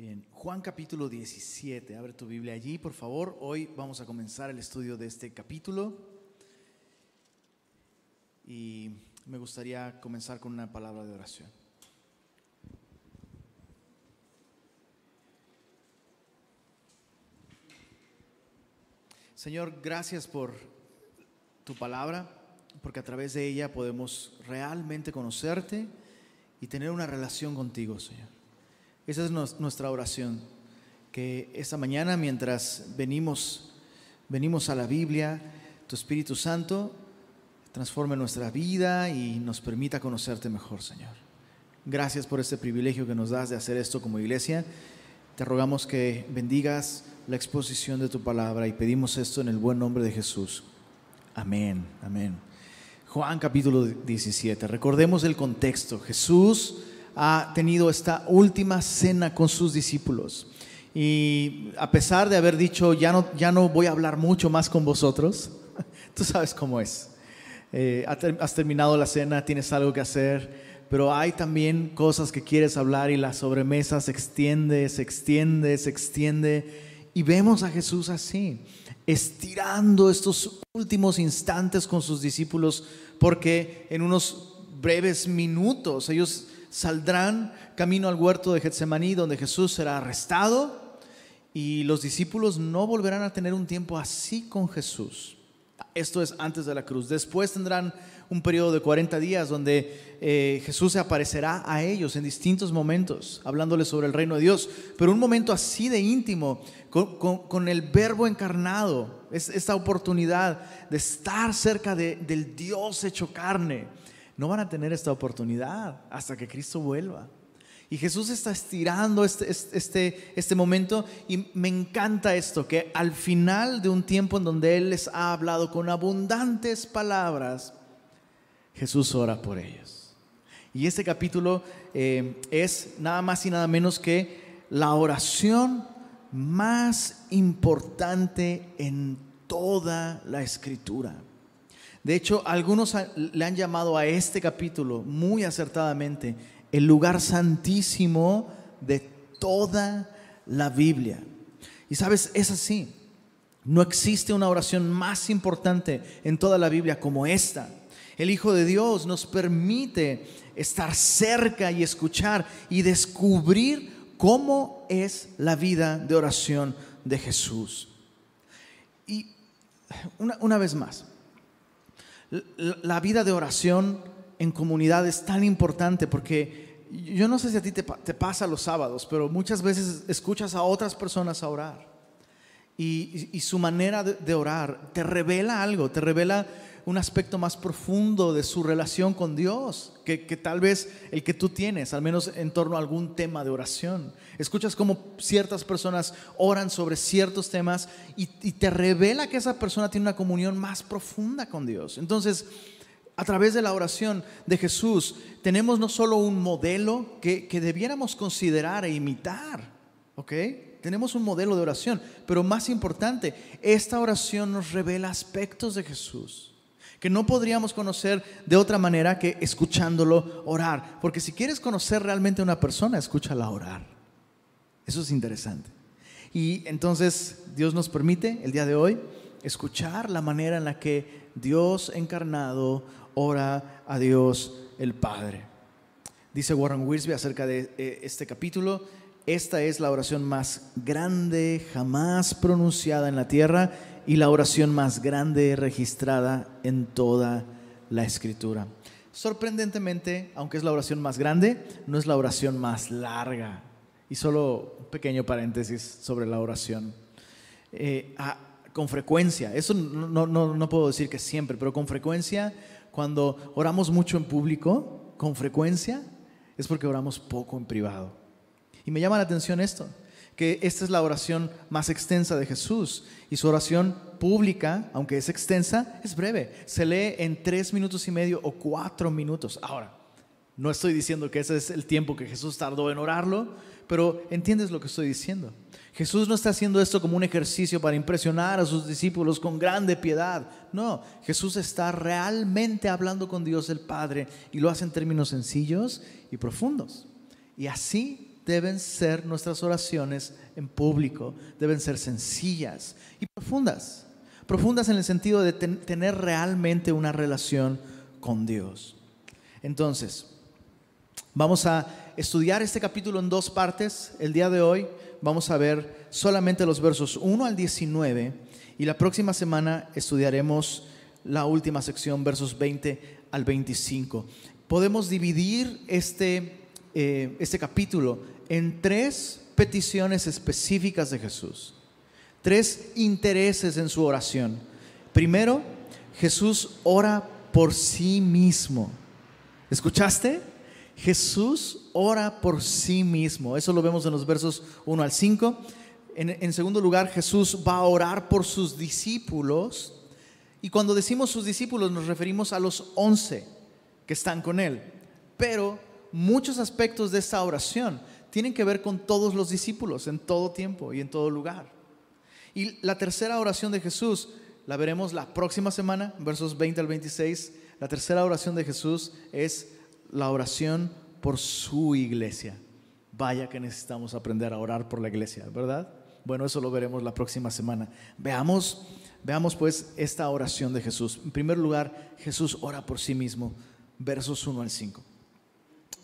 Bien, Juan capítulo 17, abre tu Biblia allí, por favor. Hoy vamos a comenzar el estudio de este capítulo. Y me gustaría comenzar con una palabra de oración. Señor, gracias por tu palabra, porque a través de ella podemos realmente conocerte y tener una relación contigo, Señor. Esa es nuestra oración, que esta mañana mientras venimos venimos a la Biblia, tu Espíritu Santo transforme nuestra vida y nos permita conocerte mejor, Señor. Gracias por este privilegio que nos das de hacer esto como iglesia. Te rogamos que bendigas la exposición de tu palabra y pedimos esto en el buen nombre de Jesús. Amén, amén. Juan capítulo 17. Recordemos el contexto. Jesús ha tenido esta última cena con sus discípulos. Y a pesar de haber dicho, ya no, ya no voy a hablar mucho más con vosotros, tú sabes cómo es. Eh, has terminado la cena, tienes algo que hacer, pero hay también cosas que quieres hablar y la sobremesa se extiende, se extiende, se extiende. Y vemos a Jesús así, estirando estos últimos instantes con sus discípulos, porque en unos breves minutos ellos saldrán camino al huerto de Getsemaní, donde Jesús será arrestado y los discípulos no volverán a tener un tiempo así con Jesús. Esto es antes de la cruz. Después tendrán un periodo de 40 días donde eh, Jesús se aparecerá a ellos en distintos momentos, hablándoles sobre el reino de Dios. Pero un momento así de íntimo, con, el verbo encarnado, es, esta oportunidad de estar cerca del Dios hecho carne, no van a tener esta oportunidad hasta que Cristo vuelva. Y Jesús está estirando este, este, este momento y me encanta esto, que al final de un tiempo en donde Él les ha hablado con abundantes palabras, Jesús ora por ellos. Y este capítulo eh, es nada más y nada menos que la oración más importante en toda la escritura. De hecho, algunos le han llamado a este capítulo muy acertadamente el lugar santísimo de toda la Biblia. Y sabes, es así. No existe una oración más importante en toda la Biblia como esta. El Hijo de Dios nos permite estar cerca y escuchar y descubrir cómo es la vida de oración de Jesús. Y una, vez más, la vida de oración en comunidad es tan importante porque yo no sé si a ti te, pasa los sábados, pero muchas veces escuchas a otras personas a orar. Y, su manera de, orar te revela algo, te revela un aspecto más profundo de su relación con Dios que, tal vez el que tú tienes, al menos en torno a algún tema de oración. Escuchas cómo ciertas personas oran sobre ciertos temas y, te revela que esa persona tiene una comunión más profunda con Dios. Entonces, a través de la oración de Jesús, tenemos no solo un modelo que, debiéramos considerar e imitar, ¿ok? Tenemos un modelo de oración, pero más importante, esta oración nos revela aspectos de Jesús que no podríamos conocer de otra manera que escuchándolo orar. Porque si quieres conocer realmente a una persona, escúchala orar. Eso es interesante. Y entonces Dios nos permite el día de hoy escuchar la manera en la que Dios encarnado ora a Dios el Padre. Dice Warren Wiersbe acerca de eh, este capítulo, esta es la oración más grande jamás pronunciada en la tierra y la oración más grande registrada en toda la escritura. Sorprendentemente, aunque es la oración más grande, no es la oración más larga. Y solo un pequeño paréntesis sobre la oración. Eh, con frecuencia, eso no, no, no puedo decir que siempre, pero con frecuencia cuando oramos mucho en público, con frecuencia, es porque oramos poco en privado. Y me llama la atención esto, que esta es la oración más extensa de Jesús. Y su oración pública, aunque es extensa, es breve. Se lee en tres minutos y medio o cuatro minutos. Ahora, no estoy diciendo que ese es el tiempo que Jesús tardó en orarlo, pero entiendes lo que estoy diciendo. Jesús no está haciendo esto como un ejercicio para impresionar a sus discípulos con grande piedad. No, Jesús está realmente hablando con Dios el Padre y lo hace en términos sencillos y profundos. Y así deben ser nuestras oraciones en público, deben ser sencillas y profundas. Profundas en el sentido de tener realmente una relación con Dios. Entonces, vamos a estudiar este capítulo en dos partes. El día de hoy vamos a ver solamente los versos 1 al 19 y la próxima semana estudiaremos la última sección, versos 20 al 25. Podemos dividir este, eh, este capítulo en tres peticiones específicas de Jesús, tres intereses en su oración. Primero, Jesús ora por sí mismo. ¿Escuchaste? Jesús ora por sí mismo. Eso lo vemos en los versos 1 al 5. En, en, segundo lugar, Jesús va a orar por sus discípulos. Y cuando decimos sus discípulos nos referimos a los once que están con él. Pero muchos aspectos de esta oración tienen que ver con todos los discípulos en todo tiempo y en todo lugar. Y la tercera oración de Jesús la veremos la próxima semana, versos 20 al 26. La tercera oración de Jesús es la oración por su iglesia. Vaya que necesitamos aprender a orar por la iglesia, ¿verdad? Bueno, eso lo veremos la próxima semana. Veamos, veamos pues esta oración de Jesús. En primer lugar, Jesús ora por sí mismo, versos 1 al 5.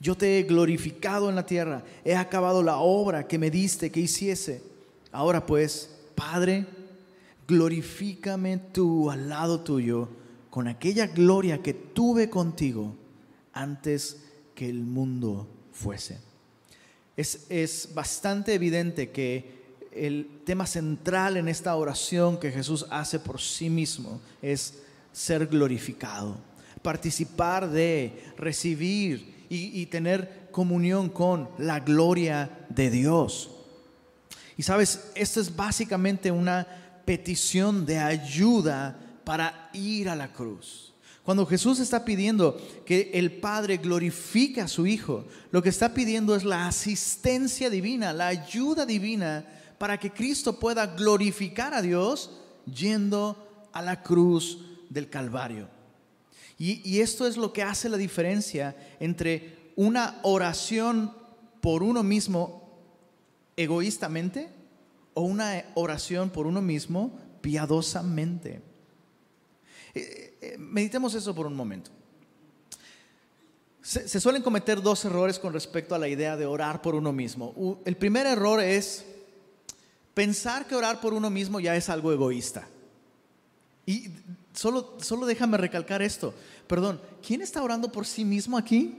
Yo te he glorificado en la tierra, he acabado la obra que me diste que hiciese. Ahora pues, Padre, glorifícame tú al lado tuyo con aquella gloria que tuve contigo antes que el mundo fuese. Es, es bastante evidente que el tema central en esta oración que Jesús hace por sí mismo es ser glorificado, participar de, recibir y, tener comunión con la gloria de Dios. Y sabes, esto es básicamente una petición de ayuda para ir a la cruz. Cuando Jesús está pidiendo que el Padre glorifique a su Hijo, lo que está pidiendo es la asistencia divina, la ayuda divina para que Cristo pueda glorificar a Dios yendo a la cruz del Calvario. Y, esto es lo que hace la diferencia entre una oración por uno mismo egoístamente o una oración por uno mismo piadosamente. Eh, eh, meditemos eso por un momento. Se, se, suelen cometer dos errores con respecto a la idea de orar por uno mismo. El primer error es pensar que orar por uno mismo ya es algo egoísta. Y solo, solo déjame recalcar esto. Perdón, ¿quién está orando por sí mismo aquí?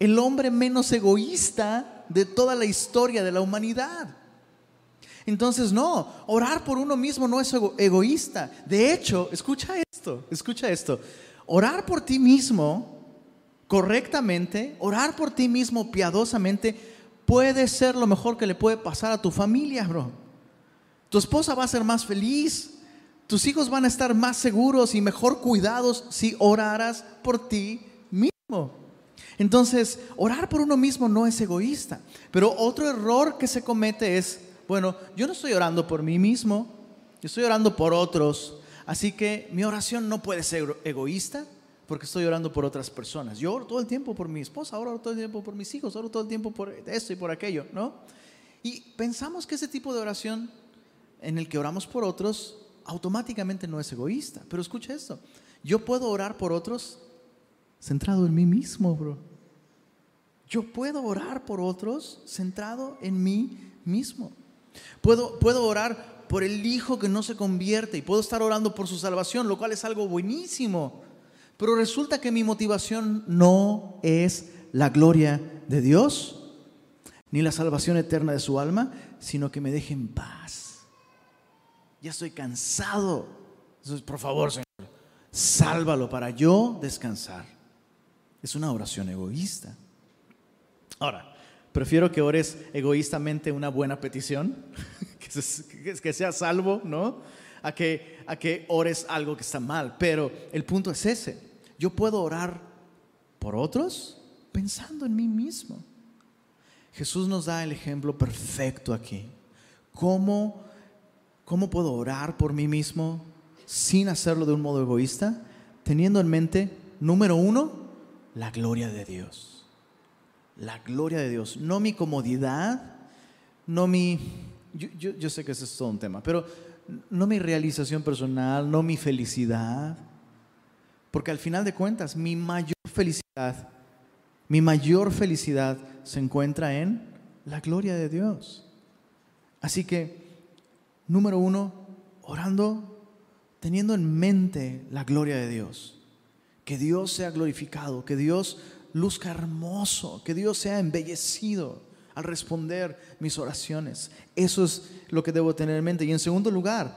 El hombre menos egoísta de toda la historia de la humanidad. Entonces, no, orar por uno mismo no es egoísta. De hecho, escucha esto, escucha esto. Orar por ti mismo correctamente, orar por ti mismo piadosamente, puede ser lo mejor que le puede pasar a tu familia, bro. Tu esposa va a ser más feliz, tus hijos van a estar más seguros y mejor cuidados si oraras por ti mismo. Entonces, orar por uno mismo no es egoísta. Pero otro error que se comete es, bueno, yo no estoy orando por mí mismo, yo estoy orando por otros. Así que mi oración no puede ser egoísta porque estoy orando por otras personas. Yo oro todo el tiempo por mi esposa, oro todo el tiempo por mis hijos, oro todo el tiempo por esto y por aquello, ¿no? Y pensamos que ese tipo de oración en el que oramos por otros automáticamente no es egoísta. Pero escucha esto, yo puedo orar por otros centrado en mí mismo, bro. Yo puedo orar por otros centrado en mí mismo. Puedo, puedo orar por el hijo que no se convierte y puedo estar orando por su salvación, lo cual es algo buenísimo. Pero resulta que mi motivación no es la gloria de Dios, ni la salvación eterna de su alma, sino que me deje en paz ya estoy cansado. Entonces, por favor, Señor, sálvalo para yo descansar. Es una oración egoísta. Ahora, Prefiero que ores egoístamente una buena petición, que sea salvo, ¿no? A que, a que ores algo que está mal. Pero el punto es ese. Yo puedo orar por otros pensando en mí mismo. Jesús nos da el ejemplo perfecto aquí. ¿Cómo, cómo puedo orar por mí mismo sin hacerlo de un modo egoísta? Teniendo en mente, número uno, la gloria de Dios la gloria de Dios, no mi comodidad, no mi, yo, sé que ese es todo un tema, pero no mi realización personal, no mi felicidad, porque al final de cuentas mi mayor felicidad, mi mayor felicidad se encuentra en la gloria de Dios. Así que, número uno, orando, teniendo en mente la gloria de Dios, que Dios sea glorificado, que Dios luzca hermoso, que Dios sea embellecido al responder mis oraciones. Eso es lo que debo tener en mente. Y en segundo lugar,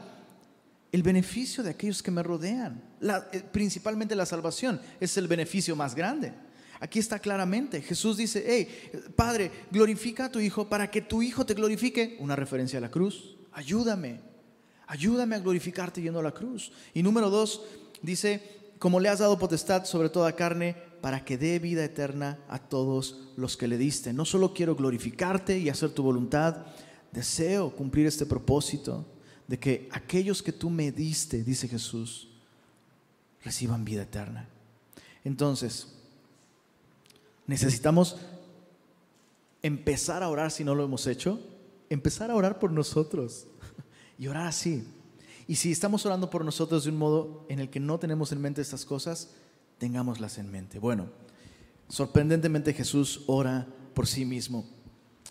el beneficio de aquellos que me rodean. Eh, principalmente la salvación es el beneficio más grande. Aquí está claramente. Jesús dice, hey, Padre, glorifica a tu Hijo para que tu Hijo te glorifique. Una referencia a la cruz. Ayúdame. Ayúdame a glorificarte yendo a la cruz. Y número dos, dice, como le has dado potestad sobre toda carne, para que dé vida eterna a todos los que le diste. No solo quiero glorificarte y hacer tu voluntad, deseo cumplir este propósito de que aquellos que tú me diste, dice Jesús, reciban vida eterna. Entonces, necesitamos empezar a orar si no lo hemos hecho, empezar a orar por nosotros y orar así. Y si estamos orando por nosotros de un modo en el que no tenemos en mente estas cosas, tengámoslas en mente. Bueno, sorprendentemente Jesús ora por sí mismo.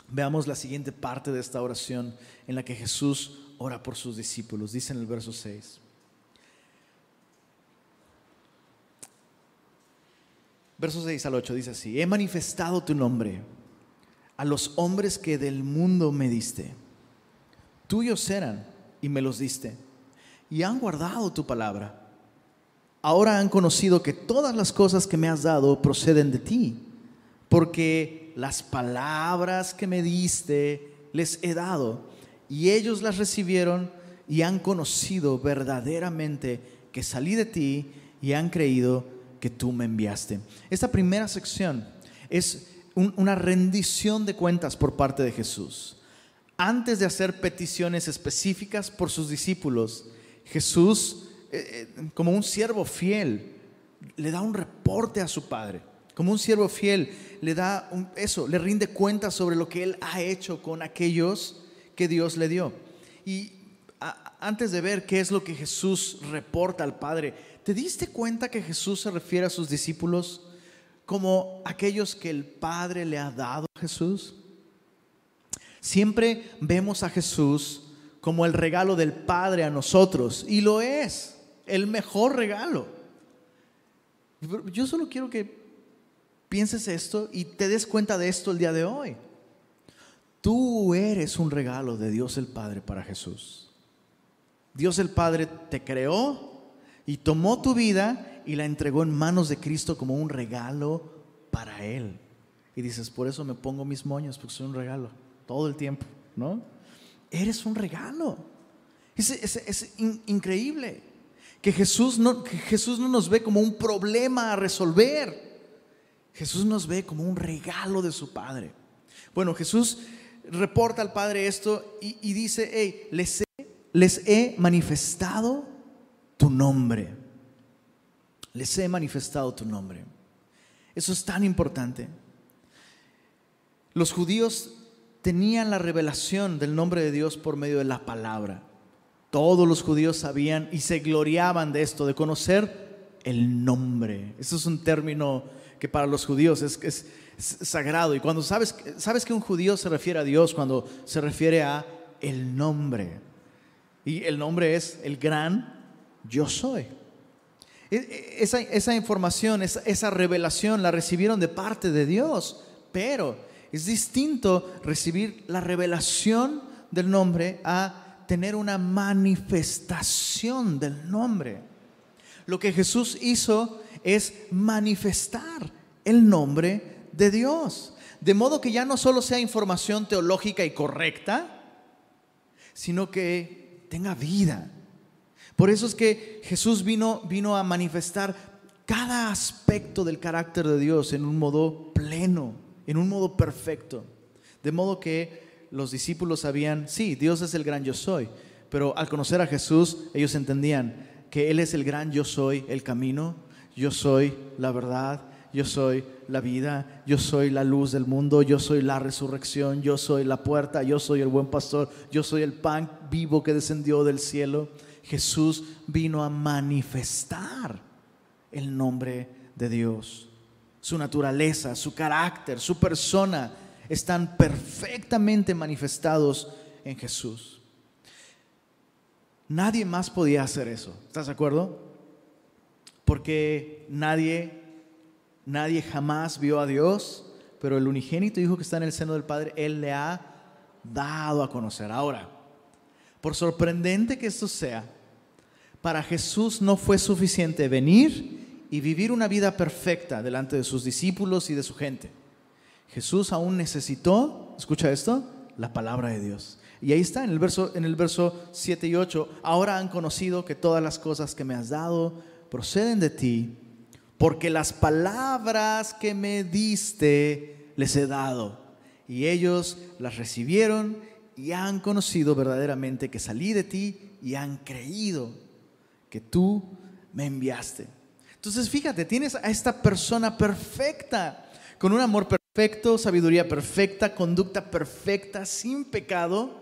Veamos la siguiente parte de esta oración en la que Jesús ora por sus discípulos. Dice en el verso 6. Verso 6 al 8 dice así, he manifestado tu nombre a los hombres que del mundo me diste. Tuyos eran y me los diste, y han guardado tu palabra ahora han conocido que todas las cosas que me has dado proceden de ti, porque las palabras que me diste les he dado, y ellos las recibieron y han conocido verdaderamente que salí de ti y han creído que tú me enviaste. Esta primera sección es una rendición de cuentas por parte de Jesús. Antes de hacer peticiones específicas por sus discípulos, Jesús eh, eh, como un siervo fiel, le da un reporte a su padre. Como un siervo fiel, le da eso, le rinde cuenta sobre lo que él ha hecho con aquellos que Dios le dio. Y antes de ver qué es lo que Jesús reporta al Padre, ¿te diste cuenta que Jesús se refiere a sus discípulos como aquellos que el Padre le ha dado a Jesús? Siempre vemos a Jesús como el regalo del Padre a nosotros, y lo es el mejor regalo. Yo solo quiero que pienses esto y te des cuenta de esto el día de hoy. Tú eres un regalo de Dios el Padre para Jesús. Dios el Padre te creó y tomó tu vida y la entregó en manos de Cristo como un regalo para Él. Y dices, por eso me pongo mis moños, porque soy un regalo todo el tiempo, ¿no? Eres un regalo. Es, increíble que Jesús no, Jesús no nos ve como un problema a resolver. Jesús nos ve como un regalo de su Padre. Bueno, Jesús reporta al Padre esto y, dice, hey, les he, les he manifestado tu nombre. Les he manifestado tu nombre. Eso es tan importante. Los judíos tenían la revelación del nombre de Dios por medio de la palabra. Todos los judíos sabían y se gloriaban de esto, de conocer el nombre. Eso es un término que para los judíos es, sagrado. Y cuando sabes, sabes que un judío se refiere a Dios, cuando se refiere a el nombre. Y el nombre es el gran yo soy. E, e, esa, esa información, esa, esa revelación la recibieron de parte de Dios, pero es distinto recibir la revelación del nombre a tener una manifestación del nombre. Lo que Jesús hizo es manifestar el nombre de Dios. De modo que ya no solo sea información teológica y correcta, sino que tenga vida. Por eso es que Jesús vino, vino a manifestar cada aspecto del carácter de Dios en un modo pleno, en un modo perfecto. De modo que los discípulos sabían, sí, Dios es el gran yo soy, pero al conocer a Jesús ellos entendían que Él es el gran yo soy, el camino, yo soy la verdad, yo soy la vida, yo soy la luz del mundo, yo soy la resurrección, yo soy la puerta, yo soy el buen pastor, yo soy el pan vivo que descendió del cielo. Jesús vino a manifestar el nombre de Dios. Su naturaleza, su carácter, su persona están perfectamente manifestados en Jesús. Nadie más podía hacer eso. ¿Estás de acuerdo? Porque nadie, nadie jamás vio a Dios, pero el unigénito Hijo que está en el seno del Padre, Él le ha dado a conocer. Ahora, por sorprendente que esto sea, para Jesús no fue suficiente venir y vivir una vida perfecta delante de sus discípulos y de su gente. Jesús aún necesitó, escucha esto, la palabra de Dios. Y ahí está en el verso en el verso 7 y 8, ahora han conocido que todas las cosas que me has dado proceden de ti, porque las palabras que me diste les he dado, y ellos las recibieron y han conocido verdaderamente que salí de ti y han creído que tú me enviaste. Entonces, fíjate, tienes a esta persona perfecta, con un amor perfecto, sabiduría perfecta, conducta perfecta, sin pecado,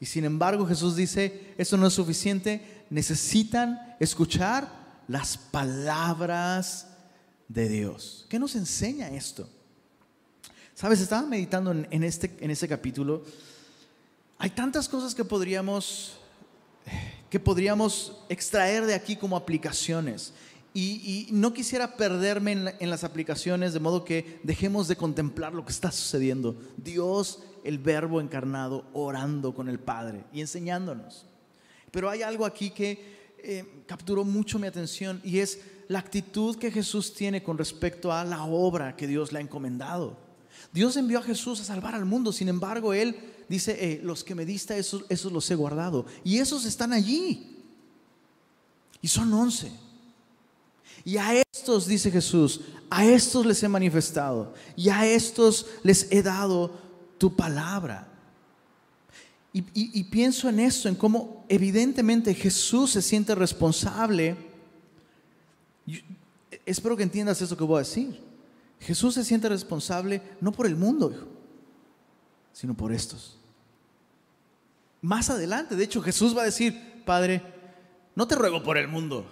y sin embargo Jesús dice, eso no es suficiente, necesitan escuchar las palabras de Dios. ¿Qué nos enseña esto? Sabes, estaba meditando en, este, en este capítulo. Hay tantas cosas que podríamos, que podríamos extraer de aquí como aplicaciones. Y, no quisiera perderme en, las aplicaciones de modo que dejemos de contemplar lo que está sucediendo. Dios el verbo encarnado orando con el Padre y enseñándonos. Pero hay algo aquí que eh, capturó mucho mi atención y es la actitud que Jesús tiene con respecto a la obra que Dios le ha encomendado. Dios envió a Jesús a salvar al mundo, sin embargo, Él dice, eh, los que me diste, esos, esos los he guardado. Y esos están allí. Y son once. Y a estos, dice Jesús, a estos les he manifestado. Y a estos les he dado tu palabra. Y, pienso en esto, en cómo evidentemente Jesús se siente responsable. espero que entiendas eso que voy a decir. Jesús se siente responsable no por el mundo, sino por estos. Más adelante, de hecho, Jesús va a decir, Padre, no te ruego por el mundo,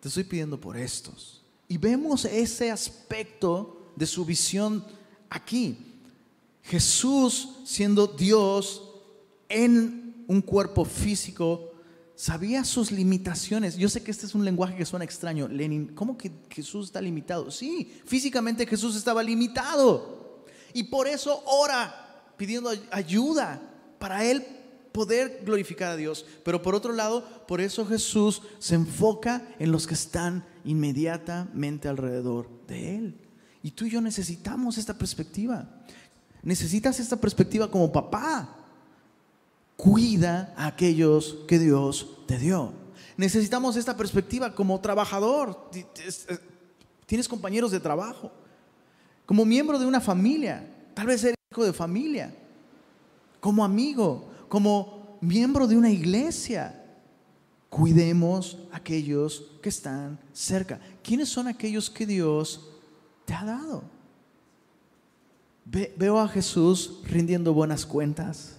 te estoy pidiendo por estos. Y vemos ese aspecto de su visión aquí. Jesús, siendo Dios en un cuerpo físico, sabía sus limitaciones. Yo sé que este es un lenguaje que suena extraño. Lenin, ¿cómo que Jesús está limitado? Sí, físicamente Jesús estaba limitado. Y por eso ora pidiendo ayuda para él poder glorificar a Dios. Pero por otro lado, por eso Jesús se enfoca en los que están inmediatamente alrededor de él. Y tú y yo necesitamos esta perspectiva. Necesitas esta perspectiva como papá. Cuida a aquellos que Dios te dio. Necesitamos esta perspectiva como trabajador. Tienes compañeros de trabajo. Como miembro de una familia. Tal vez eres hijo de familia. Como amigo. Como miembro de una iglesia. Cuidemos a aquellos que están cerca. ¿Quiénes son aquellos que Dios te ha dado? veo a Jesús rindiendo buenas cuentas.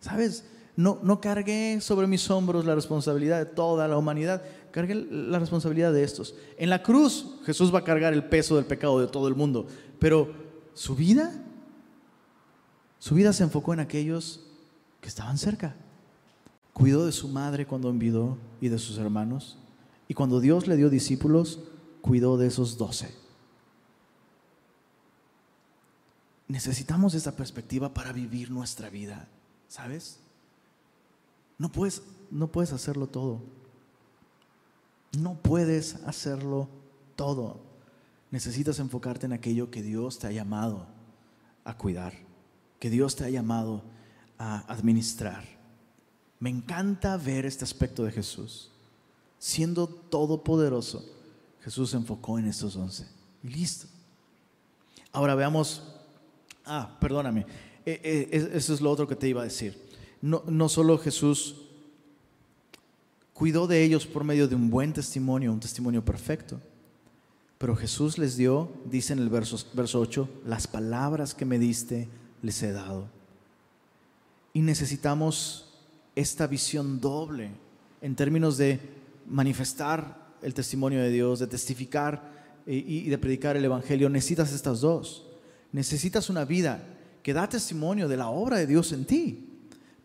¿Sabes? No, no cargué sobre mis hombros la responsabilidad de toda la humanidad, cargué la responsabilidad de estos. En la cruz Jesús va a cargar el peso del pecado de todo el mundo, pero su vida, su vida se enfocó en aquellos que estaban cerca. Cuidó de su madre cuando envidó y de sus hermanos. Y cuando Dios le dio discípulos, cuidó de esos doce. necesitamos esa perspectiva para vivir nuestra vida, ¿sabes? No puedes, no puedes hacerlo todo. No puedes hacerlo todo. necesitas enfocarte en aquello que Dios te ha llamado a cuidar, que Dios te ha llamado administrar. Me encanta ver este aspecto de Jesús. Siendo todopoderoso, Jesús se enfocó en estos once. Y listo. Ahora veamos, ah, perdóname, eh, eh, eso es lo otro que te iba a decir. No, no solo Jesús cuidó de ellos por medio de un buen testimonio, un testimonio perfecto, pero Jesús les dio, dice en el verso, verso 8, las palabras que me diste les he dado. Y necesitamos esta visión doble en términos de manifestar el testimonio de Dios, de testificar y de predicar el Evangelio. Necesitas estas dos. Necesitas una vida que da testimonio de la obra de Dios en ti.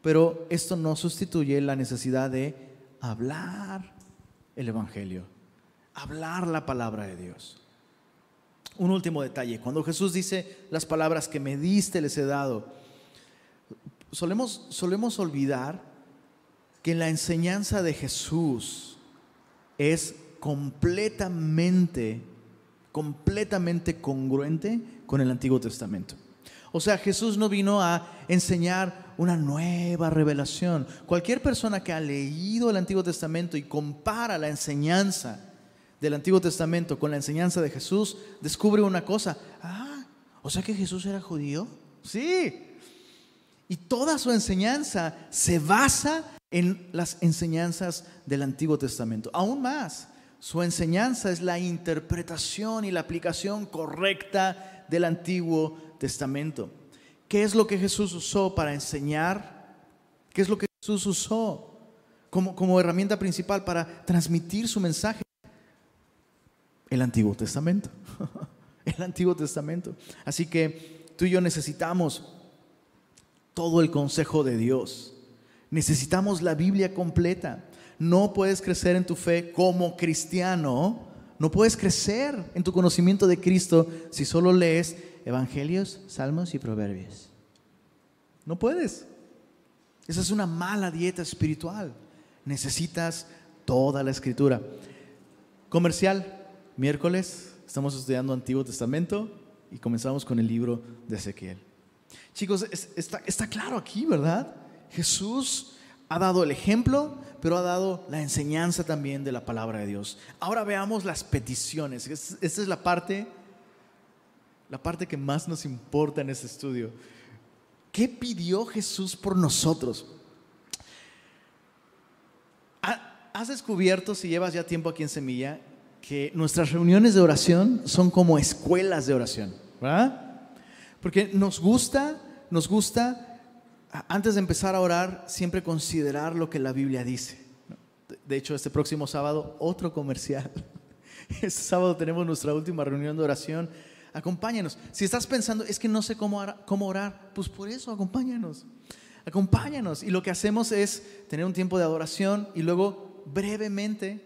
Pero esto no sustituye la necesidad de hablar el Evangelio hablar la palabra de Dios. Un último detalle, cuando Jesús dice las palabras que me diste les he dado, solemos, solemos olvidar que la enseñanza de Jesús es completamente, completamente congruente con el Antiguo Testamento. O sea, Jesús no vino a enseñar una nueva revelación. Cualquier persona que ha leído el Antiguo Testamento y compara la enseñanza del Antiguo Testamento con la enseñanza de Jesús, descubre una cosa. Ah, o sea que Jesús era judío. Sí. Y toda su enseñanza se basa en las enseñanzas del Antiguo Testamento. Aún más, su enseñanza es la interpretación y la aplicación correcta del Antiguo Testamento. ¿Qué es lo que Jesús usó para enseñar? ¿Qué es lo que Jesús usó como, como herramienta principal para transmitir su mensaje? El Antiguo Testamento. el Antiguo Testamento. Así que tú y yo necesitamos todo el consejo de Dios. Necesitamos la Biblia completa. No puedes crecer en tu fe como cristiano. No puedes crecer en tu conocimiento de Cristo si solo lees Evangelios, Salmos y Proverbios. No puedes. Esa es una mala dieta espiritual. Necesitas toda la escritura. Comercial, miércoles estamos estudiando Antiguo Testamento y comenzamos con el libro de Ezequiel. Chicos, está, claro aquí, ¿verdad? Jesús ha dado el ejemplo, pero ha dado la enseñanza también de la palabra de Dios. Ahora veamos las peticiones. Esta es la parte, la parte que más nos importa en este estudio. ¿Qué pidió Jesús por nosotros? ¿Has descubierto, si llevas ya tiempo aquí en Semilla, que nuestras reuniones de oración son como escuelas de oración, ¿verdad? Porque nos gusta, nos gusta, antes de empezar a orar, siempre considerar lo que la Biblia dice. De hecho, este próximo sábado, otro comercial. Este sábado tenemos nuestra última reunión de oración. Acompáñanos. Si estás pensando, es que no sé cómo cómo orar, pues por eso acompáñanos. Acompáñanos. Y lo que hacemos es tener un tiempo de adoración y luego brevemente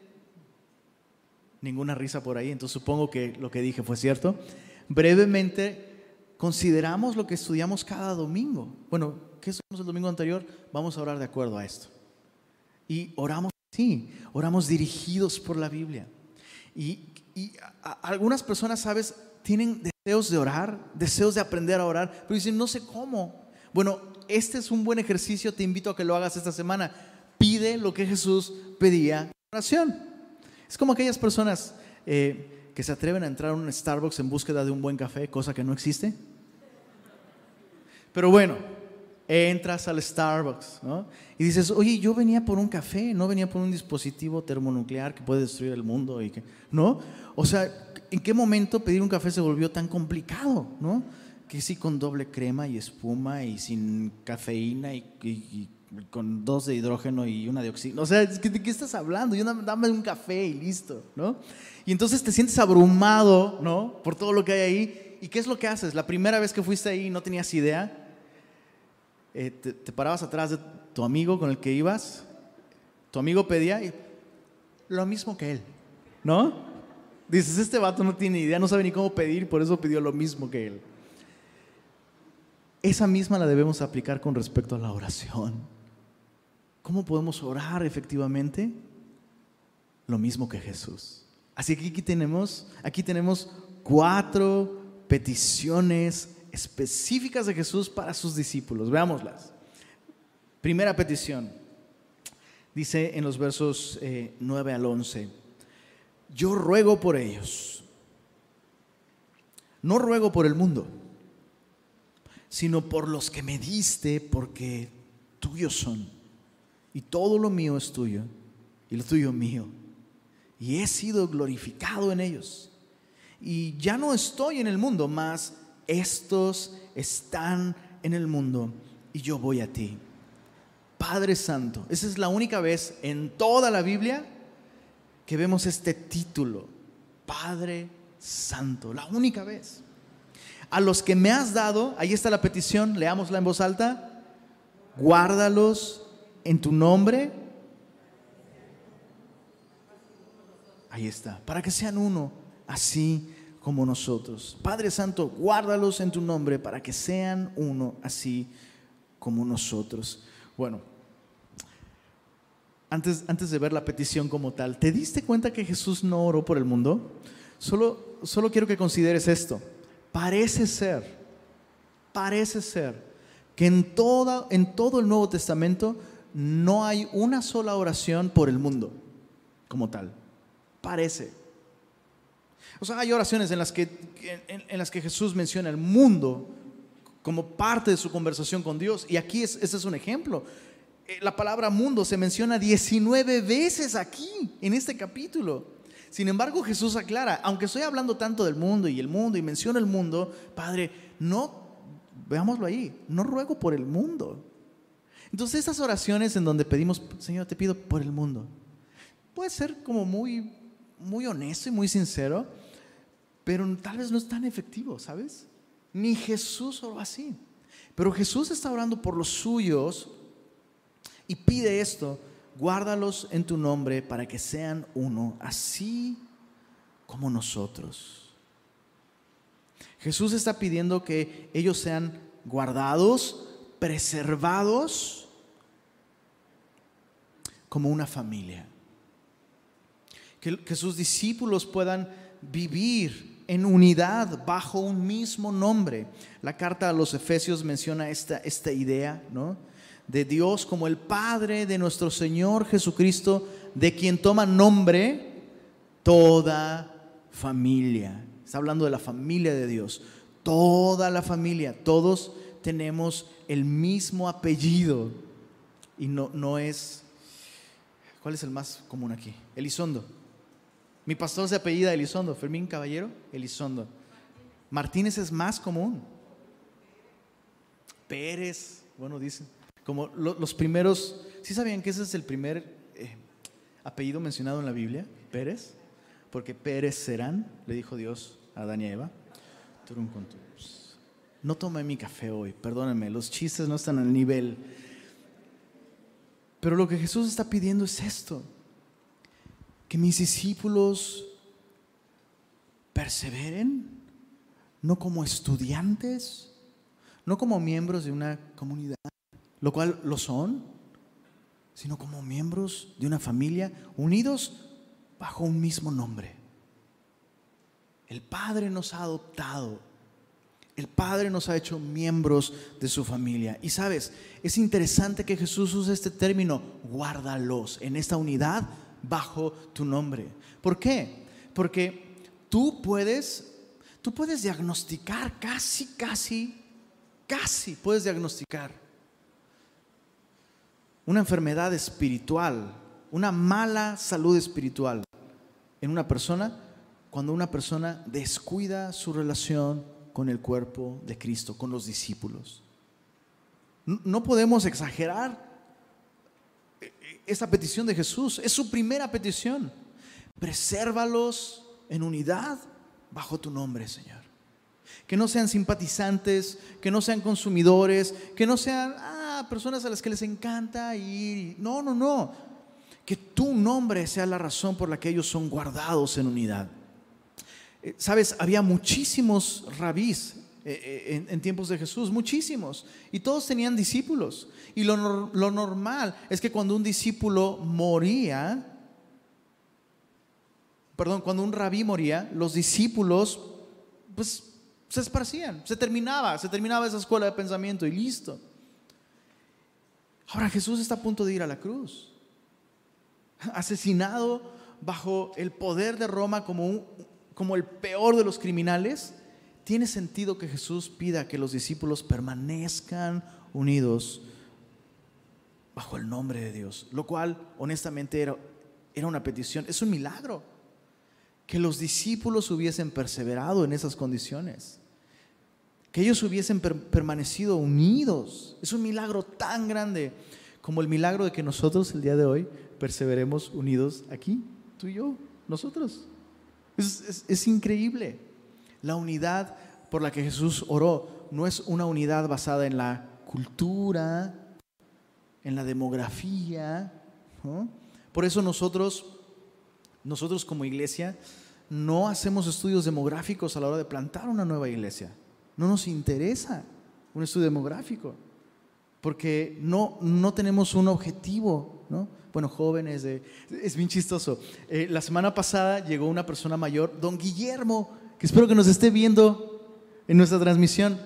ninguna risa por ahí, entonces supongo que lo que dije fue cierto. Brevemente, consideramos lo que estudiamos cada domingo. Bueno, ¿qué estudiamos el domingo anterior? Vamos a orar de acuerdo a esto. Y oramos sí, oramos dirigidos por la Biblia. Y, algunas personas, ¿sabes? Tienen deseos de orar, deseos de aprender a orar, pero dicen, no sé cómo. Bueno, este es un buen ejercicio, te invito a que lo hagas esta semana. Pide lo que Jesús pedía en oración. Es como aquellas personas eh, que se atreven a entrar a un Starbucks en búsqueda de un buen café, cosa que no existe. Pero bueno, entras al Starbucks ¿no? y dices, oye, yo venía por un café, no venía por un dispositivo termonuclear que puede destruir el mundo. ¿no? O sea, ¿en qué momento pedir un café se volvió tan complicado? ¿no? Que sí con doble crema y espuma y sin cafeína y con dos de hidrógeno y una de oxígeno. O sea, ¿de qué estás hablando? Yo dame un café y listo, ¿no? Y entonces te sientes abrumado, ¿no? Por todo lo que hay ahí. ¿Y qué es lo que haces? La primera vez que fuiste ahí no tenías idea. Eh, te, parabas atrás de tu amigo con el que ibas. Tu amigo pedía lo mismo que él, ¿no? Dices, este vato no tiene idea, no sabe ni cómo pedir, por eso pidió lo mismo que él. Esa misma la debemos aplicar con respecto a la oración. ¿Cómo podemos orar efectivamente? Lo mismo que Jesús. Así que aquí tenemos, aquí tenemos cuatro peticiones específicas de Jesús para sus discípulos. Veámoslas. Primera petición. Dice en los versos 9 eh, al 11, yo ruego por ellos. No ruego por el mundo, sino por los que me diste, porque tuyos son. Y todo lo mío es tuyo, y lo tuyo mío. Y he sido glorificado en ellos. Y ya no estoy en el mundo, mas estos están en el mundo, y yo voy a ti. Padre Santo. Esa es la única vez en toda la Biblia que vemos este título, Padre Santo, la única vez. A los que me has dado, ahí está la petición, leámosla en voz alta, guárdalos en tu nombre. Ahí está, para que sean uno, así como nosotros. Padre Santo, guárdalos en tu nombre para que sean uno, así como nosotros. Bueno, antes, antes de ver la petición como tal, ¿te diste cuenta que Jesús no oró por el mundo? Solo, solo quiero que consideres esto. Parece ser, parece ser que en, toda, en todo el Nuevo Testamento no hay una sola oración por el mundo como tal. Parece. O sea, hay oraciones en las que, en, las que Jesús menciona el mundo como parte de su conversación con Dios. Y aquí es, ese es un ejemplo. Eh, la palabra mundo se menciona 19 veces aquí, en este capítulo. Sin embargo, Jesús aclara, aunque estoy hablando tanto del mundo y el mundo y menciono el mundo, Padre, no, veámoslo ahí, no ruego por el mundo. Entonces esas oraciones en donde pedimos, Señor, te pido por el mundo, puede ser como muy, muy honesto y muy sincero, pero tal vez no es tan efectivo, ¿sabes? Ni Jesús oró así. Pero Jesús está orando por los suyos y pide esto, guárdalos en tu nombre para que sean uno, así como nosotros. Jesús está pidiendo que ellos sean guardados, preservados como una familia. Que, que, sus discípulos puedan vivir en unidad bajo un mismo nombre. La carta a los Efesios menciona esta, esta idea, ¿no? de Dios como el Padre de nuestro Señor Jesucristo, de quien toma nombre toda familia. Está hablando de la familia de Dios. Toda la familia, todos tenemos el mismo apellido. Y no, no es... ¿Cuál es el más común aquí? Elizondo. Mi pastor se apellida Elizondo. Fermín Caballero, Elizondo. Martínez es más común. Pérez, bueno, dicen. Como los primeros, ¿sí sabían que ese es el primer eh, apellido mencionado en la Biblia? Pérez. Porque Pérez serán, le dijo Dios a Adán y Eva. No tomé mi café hoy, perdónenme, los chistes no están al nivel. Pero lo que Jesús está pidiendo es esto, que mis discípulos perseveren, no como estudiantes, no como miembros de una comunidad, lo cual lo son, sino como miembros de una familia unidos bajo un mismo nombre. El Padre nos ha adoptado. El Padre nos ha hecho miembros de su familia. Y sabes, es interesante que Jesús use este término, guárdalos en esta unidad bajo tu nombre. ¿Por qué? Porque tú puedes, tú puedes diagnosticar casi, casi, casi puedes diagnosticar una enfermedad espiritual, una mala salud espiritual en una persona cuando una persona descuida su relación con el cuerpo de Cristo, con los discípulos. No podemos exagerar esa petición de Jesús. Es su primera petición. Presérvalos en unidad bajo tu nombre, Señor. Que no sean simpatizantes, que no sean consumidores, que no sean, personas a las que les encanta ir. No, no, no. Que tu nombre sea la razón por la que ellos son guardados en unidad. Eh, Sabes, había muchísimos rabís eh, eh, en, tiempos de Jesús, muchísimos. Y todos tenían discípulos. Y lo, normal es que cuando un discípulo moría, perdón, cuando un rabí moría, los discípulos pues se esparcían, se terminaba, se terminaba esa escuela de pensamiento y listo. Ahora Jesús está a punto de ir a la cruz, asesinado bajo el poder de Roma como, como el peor de los criminales. Tiene sentido que Jesús pida que los discípulos permanezcan unidos bajo el nombre de Dios, lo cual honestamente era, una petición, es un milagro que los discípulos hubiesen perseverado en esas condiciones, que ellos hubiesen permanecido unidos. Es un milagro tan grande como el milagro de que nosotros el día de hoy perseveremos unidos aquí, tú y yo, nosotros. Es increíble. La unidad por la que Jesús oró no es una unidad basada en la cultura, en la demografía. Por eso nosotros, nosotros como iglesia, no hacemos estudios demográficos a la hora de plantar una nueva iglesia. No nos interesa un estudio demográfico, porque no, no tenemos un objetivo, ¿no? Bueno, jóvenes, es bien chistoso. Eh, la semana pasada llegó una persona mayor, don Guillermo, que espero que nos esté viendo en nuestra transmisión.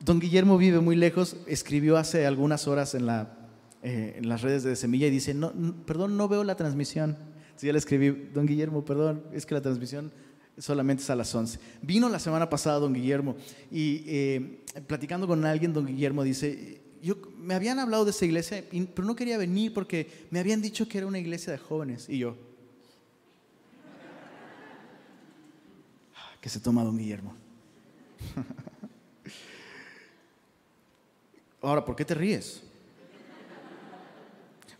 Don Guillermo vive muy lejos, escribió hace algunas horas en eh, las redes de Semilla y dice, no, perdón, no veo la transmisión. Entonces ya le escribí, don Guillermo, perdón, es que la transmisión solamente es a las 11. Vino la semana pasada don Guillermo y eh, platicando con alguien, don Guillermo dice, yo, me habían hablado de esa iglesia, pero no quería venir porque me habían dicho que era una iglesia de jóvenes. Y yo, que se toma don Guillermo. Ahora, ¿por qué te ríes?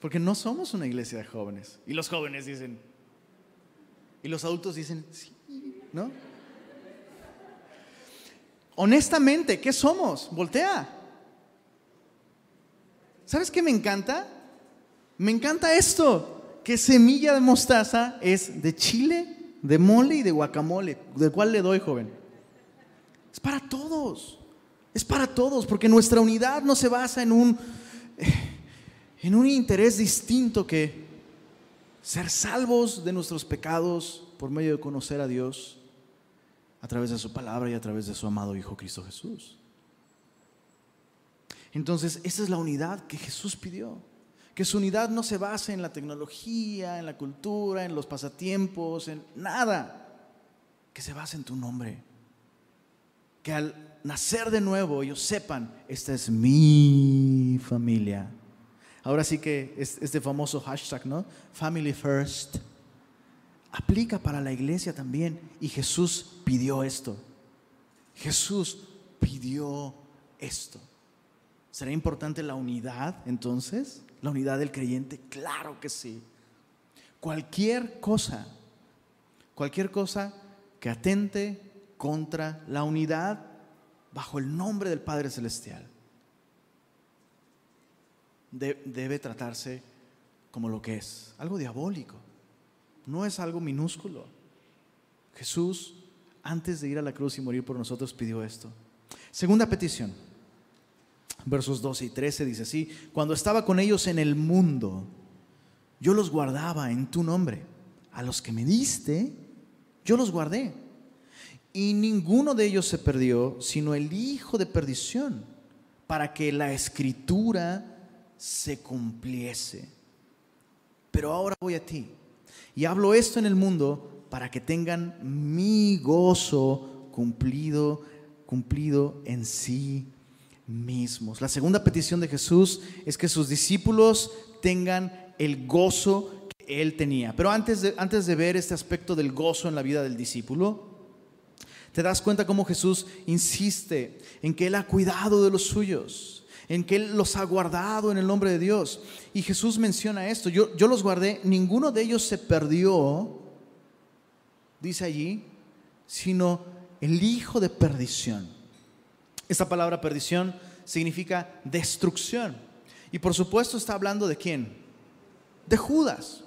Porque no somos una iglesia de jóvenes. Y los jóvenes dicen, y los adultos dicen, sí, ¿no? Honestamente, ¿qué somos? Voltea. ¿Sabes qué me encanta? Me encanta esto, que semilla de mostaza es de chile, de mole y de guacamole. ¿De cuál le doy, joven? Es para todos. Es para todos, porque nuestra unidad no se basa en un en un interés distinto que ser salvos de nuestros pecados por medio de conocer a Dios a través de su palabra y a través de su amado Hijo Cristo Jesús. Entonces, esa es la unidad que Jesús pidió. Que su unidad no se base en la tecnología, en la cultura, en los pasatiempos, en nada. Que se base en tu nombre. Que al nacer de nuevo ellos sepan, esta es mi familia Ahora sí que este famoso hashtag, ¿no? Family First. Aplica para la iglesia también. Y Jesús pidió esto. Jesús pidió esto. ¿Será importante la unidad entonces? ¿La unidad del creyente? Claro que sí. Cualquier cosa, cualquier cosa que atente contra la unidad bajo el nombre del Padre Celestial debe tratarse como lo que es, algo diabólico. No es algo minúsculo. Jesús, antes de ir a la cruz y morir por nosotros, pidió esto. Segunda petición, versos 12 y 13 dice así, cuando estaba con ellos en el mundo, yo los guardaba en tu nombre. A los que me diste, yo los guardé. Y ninguno de ellos se perdió, sino el hijo de perdición, para que la escritura se cumpliese. Pero ahora voy a ti y hablo esto en el mundo para que tengan mi gozo cumplido, cumplido en sí mismos. La segunda petición de Jesús es que sus discípulos tengan el gozo que él tenía. Pero antes de, antes de ver este aspecto del gozo en la vida del discípulo, te das cuenta cómo Jesús insiste en que él ha cuidado de los suyos en que Él los ha guardado en el nombre de Dios. Y Jesús menciona esto, yo, yo los guardé, ninguno de ellos se perdió, dice allí, sino el hijo de perdición. Esta palabra perdición significa destrucción. Y por supuesto está hablando de quién? De Judas.